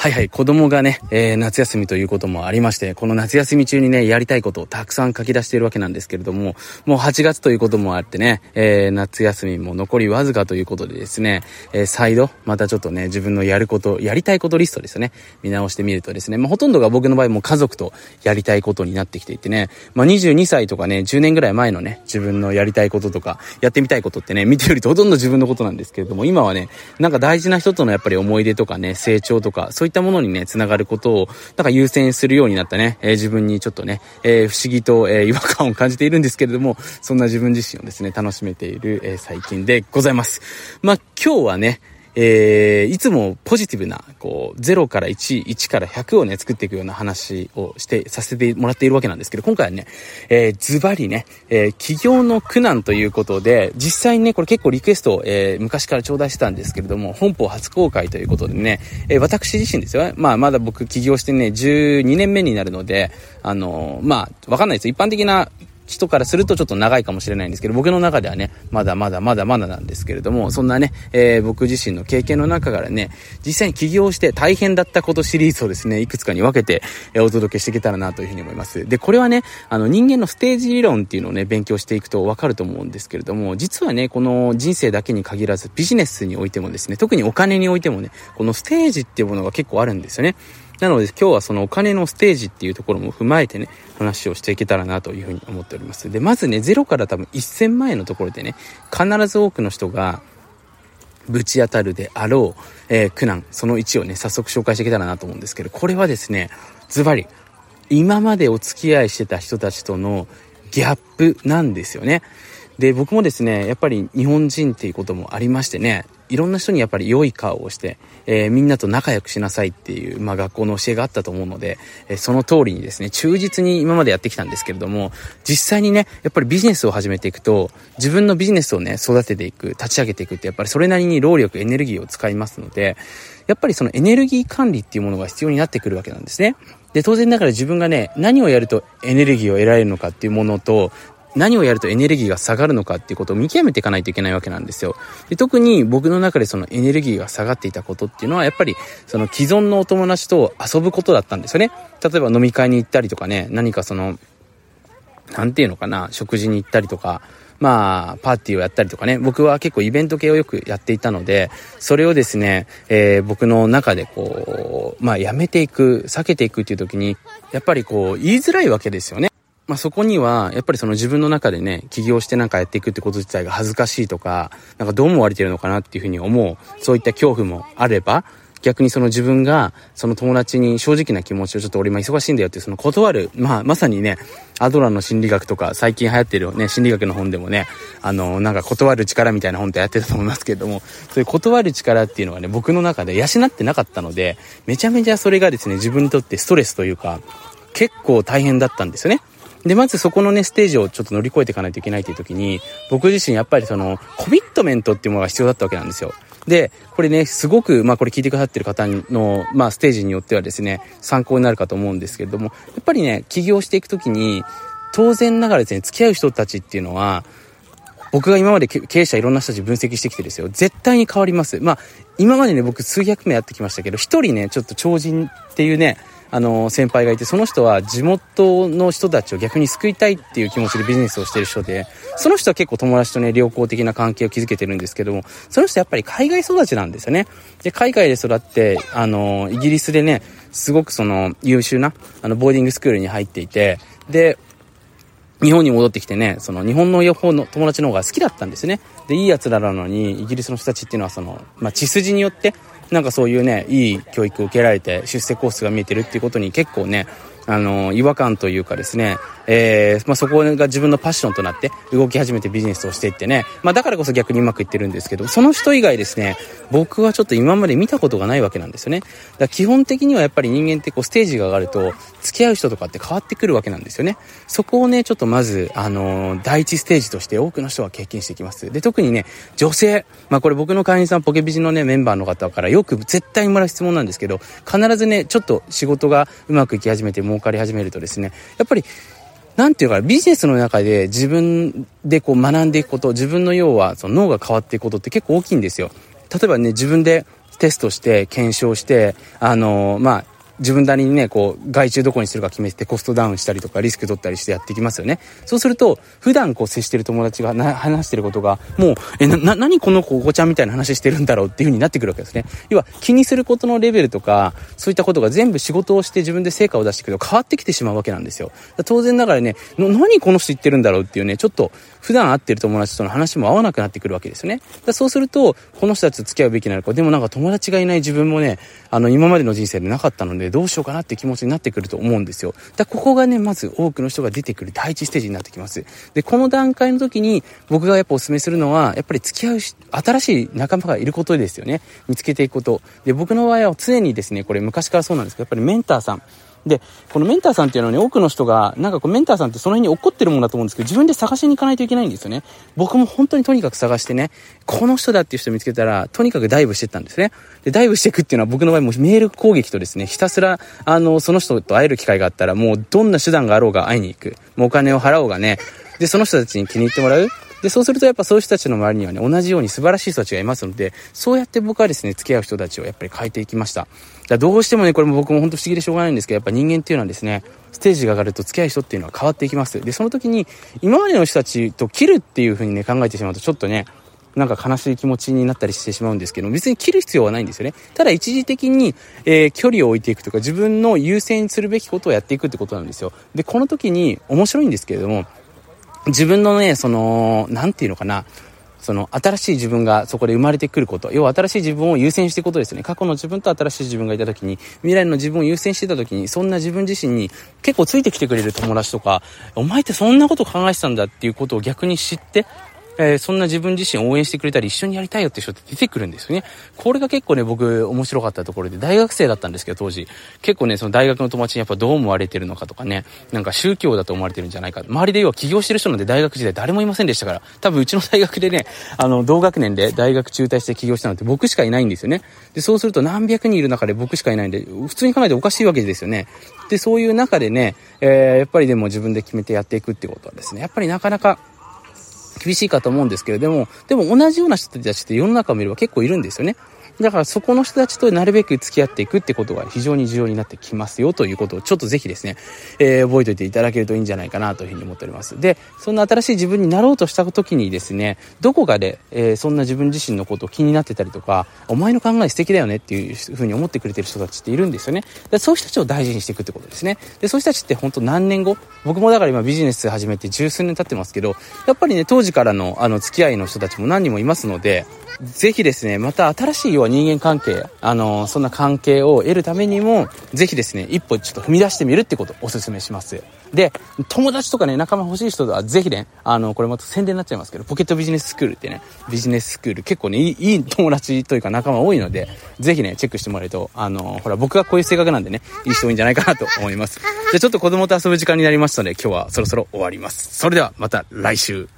はいはい、子供がね、えー、夏休みということもありまして、この夏休み中にね、やりたいことをたくさん書き出しているわけなんですけれども、もう8月ということもあってね、えー、夏休みも残りわずかということでですね、えー、再度、またちょっとね、自分のやること、やりたいことリストですね、見直してみるとですね、まあ、ほとんどが僕の場合も家族とやりたいことになってきていてね、まあ、22歳とかね、10年ぐらい前のね、自分のやりたいこととか、やってみたいことってね、見てるとほとんど自分のことなんですけれども、今はね、なんか大事な人とのやっぱり思い出とかね、成長とか、そういったものにね、繋がることを、なんか優先するようになったね、えー、自分にちょっとね、えー、不思議と、えー、違和感を感じているんですけれども、そんな自分自身をですね、楽しめている、え最近でございます。まあ、今日はね、えー、いつもポジティブな、こう、0から1、1から100をね、作っていくような話をして、させてもらっているわけなんですけど、今回はね、えー、ズバリね、えー、起業の苦難ということで、実際にね、これ結構リクエストを、えー、昔から頂戴してたんですけれども、本邦初公開ということでね、えー、私自身ですよ。まあ、まだ僕起業してね、12年目になるので、あのー、まあ、わかんないです。一般的な人からするとちょっと長いかもしれないんですけど、僕の中ではね、まだまだまだまだなんですけれども、そんなね、えー、僕自身の経験の中からね、実際に起業して大変だったことシリーズをですね、いくつかに分けて、えー、お届けしていけたらなというふうに思います。で、これはね、あの人間のステージ理論っていうのをね、勉強していくとわかると思うんですけれども、実はね、この人生だけに限らずビジネスにおいてもですね、特にお金においてもね、このステージっていうものが結構あるんですよね。なので今日はそのお金のステージっていうところも踏まえてね、話をしていけたらなというふうに思っております。で、まずね、0から多分1000万円のところでね、必ず多くの人が、ぶち当たるであろう、えー、苦難、その1をね、早速紹介していけたらなと思うんですけど、これはですね、ズバリ、今までお付き合いしてた人たちとのギャップなんですよね。で、僕もですね、やっぱり日本人っていうこともありましてね、いろんな人にやっぱり良い顔をして、えー、みんなと仲良くしなさいっていう、まあ学校の教えがあったと思うので、えー、その通りにですね、忠実に今までやってきたんですけれども、実際にね、やっぱりビジネスを始めていくと、自分のビジネスをね、育てていく、立ち上げていくって、やっぱりそれなりに労力、エネルギーを使いますので、やっぱりそのエネルギー管理っていうものが必要になってくるわけなんですね。で、当然ながら自分がね、何をやるとエネルギーを得られるのかっていうものと、何をやるとエネルギーが下がるのかっていうことを見極めていかないといけないわけなんですよ。で特に僕の中でそのエネルギーが下がっていたことっていうのはやっぱりその既存のお友達と遊ぶことだったんですよね。例えば飲み会に行ったりとかね、何かその、なんていうのかな、食事に行ったりとか、まあ、パーティーをやったりとかね、僕は結構イベント系をよくやっていたので、それをですね、えー、僕の中でこう、まあ、やめていく、避けていくっていう時に、やっぱりこう、言いづらいわけですよね。まあ、そこには、やっぱりその自分の中でね、起業してなんかやっていくってこと自体が恥ずかしいとか、なんかどう思われてるのかなっていうふうに思う、そういった恐怖もあれば、逆にその自分が、その友達に正直な気持ちをちょっと俺今忙しいんだよって、その断る、まあ、まさにね、アドラーの心理学とか、最近流行ってるね、心理学の本でもね、あの、なんか断る力みたいな本ってやってたと思いますけれども、そういう断る力っていうのがね、僕の中で養ってなかったので、めちゃめちゃそれがですね、自分にとってストレスというか、結構大変だったんですよね。で、まずそこのね、ステージをちょっと乗り越えていかないといけないという時に、僕自身やっぱりその、コミットメントっていうものが必要だったわけなんですよ。で、これね、すごく、まあこれ聞いてくださってる方の、まあステージによってはですね、参考になるかと思うんですけれども、やっぱりね、起業していく時に、当然ながらですね、付き合う人たちっていうのは、僕が今まで経営者いろんな人たち分析してきてですよ、絶対に変わります。まあ、今までね、僕数百名やってきましたけど、一人ね、ちょっと超人っていうね、あの、先輩がいて、その人は地元の人たちを逆に救いたいっていう気持ちでビジネスをしてる人で、その人は結構友達とね、良好的な関係を築けてるんですけども、その人やっぱり海外育ちなんですよね。で、海外で育って、あの、イギリスでね、すごくその優秀な、あの、ボーディングスクールに入っていて、で、日本に戻ってきてね、その日本の方の友達の方が好きだったんですね。で、いい奴らなのに、イギリスの人たちっていうのはその、まあ、血筋によって、なんかそういうね、いい教育を受けられて出世コースが見えてるっていうことに結構ね、あの、違和感というかですね、えー、まあ、そこが自分のパッションとなって動き始めてビジネスをしていってね、まあ、だからこそ逆にうまくいってるんですけど、その人以外ですね、僕はちょっと今まで見たことがないわけなんですよね。だから基本的にはやっぱり人間ってこうステージが上がると、付き合う人とかって変わってくるわけなんですよね。そこをね、ちょっとまず、あのー、第一ステージとして多くの人は経験していきます。で、特にね、女性、まあ、これ僕の会員さん、ポケビジのね、メンバーの方からよく絶対にもらう質問なんですけど、必ずね、ちょっと仕事がうまくいき始めて儲かり始めるとですね、やっぱりなんていうか、ビジネスの中で自分でこう学んでいくこと、自分の要はその脳が変わっていくことって結構大きいんですよ。例えばね、自分でテストして、検証して、あのまあ、自分なりにね、こう、外注どこにするか決めてコストダウンしたりとかリスク取ったりしてやっていきますよね。そうすると、普段こう接してる友達が話してることが、もう、え、な、何この子、お子ちゃんみたいな話してるんだろうっていう風になってくるわけですね。要は、気にすることのレベルとか、そういったことが全部仕事をして自分で成果を出していくと変わってきてしまうわけなんですよ。当然ながらね、何この人言ってるんだろうっていうね、ちょっと、普段会ってる友達との話も合わなくなってくるわけですよね。だそうすると、この人たちと付き合うべきなのか、でもなんか友達がいない自分もね、あの、今までの人生でなかったので、どうしようかなって気持ちになってくると思うんですよ。だここがね、まず多くの人が出てくる第一ステージになってきます。で、この段階の時に、僕がやっぱお勧めするのは、やっぱり付き合うし新しい仲間がいることですよね。見つけていくこと。で、僕の場合は常にですね、これ昔からそうなんですけど、やっぱりメンターさん、で、このメンターさんっていうのはね、多くの人が、なんかこうメンターさんってその辺に起こってるものだと思うんですけど、自分で探しに行かないといけないんですよね。僕も本当にとにかく探してね、この人だっていう人見つけたら、とにかくダイブしてったんですね。で、ダイブしていくっていうのは僕の場合もメール攻撃とですね、ひたすら、あの、その人と会える機会があったら、もうどんな手段があろうが会いに行く。もうお金を払おうがね、で、その人たちに気に入ってもらう。で、そうするとやっぱそういう人たちの周りにはね、同じように素晴らしい人たちがいますので、そうやって僕はですね、付き合う人たちをやっぱり変えていきました。だどうしてもね、これも僕も本当不思議でしょうがないんですけど、やっぱ人間っていうのはですね、ステージが上がると付き合う人っていうのは変わっていきます。で、その時に、今までの人たちと切るっていう風にね、考えてしまうと、ちょっとね、なんか悲しい気持ちになったりしてしまうんですけど、別に切る必要はないんですよね。ただ一時的に、えー、距離を置いていくとか、自分の優先するべきことをやっていくってことなんですよ。で、この時に面白いんですけれども、自分のね、その、なんていうのかな、その新しい自分がそこで生まれてくること、要は新しい自分を優先していくことですね。過去の自分と新しい自分がいた時に、未来の自分を優先してた時に、そんな自分自身に結構ついてきてくれる友達とか、お前ってそんなこと考えてたんだっていうことを逆に知って、えー、そんな自分自身応援してくれたり一緒にやりたいよって人って出てくるんですよね。これが結構ね、僕面白かったところで、大学生だったんですけど、当時。結構ね、その大学の友達にやっぱどう思われてるのかとかね、なんか宗教だと思われてるんじゃないか。周りで要は起業してる人なんで大学時代誰もいませんでしたから、多分うちの大学でね、あの、同学年で大学中退して起業したのって僕しかいないんですよね。で、そうすると何百人いる中で僕しかいないんで、普通に考えておかしいわけですよね。で、そういう中でね、えー、やっぱりでも自分で決めてやっていくってことはですね、やっぱりなかなか厳しいかと思うんですけれども、でも同じような人たちって世の中を見れば結構いるんですよね。だからそこの人たちとなるべく付き合っていくってことが非常に重要になってきますよということをちょっとぜひですね、えー、覚えておいていただけるといいんじゃないかなというふうに思っております。で、そんな新しい自分になろうとした時にですね、どこかで、えー、そんな自分自身のことを気になってたりとか、お前の考え素敵だよねっていうふうに思ってくれてる人たちっているんですよね。でそういう人たちを大事にしていくってことですね。で、そういう人たちって本当何年後僕もだから今ビジネス始めて十数年経ってますけど、やっぱりね、当時からのあの付き合いの人たちも何人もいますので、ぜひですね、また新しい要人間関係、あの、そんな関係を得るためにも、ぜひですね、一歩ちょっと踏み出してみるってことをお勧めします。で、友達とかね、仲間欲しい人はぜひね、あの、これまた宣伝になっちゃいますけど、ポケットビジネススクールってね、ビジネススクール結構ね、いいいい友達というか仲間多いので、ぜひね、チェックしてもらえると、あの、ほら、僕がこういう性格なんでね、いい人多いんじゃないかなと思います。じゃあちょっと子供と遊ぶ時間になりましたので、今日はそろそろ終わります。それではまた来週。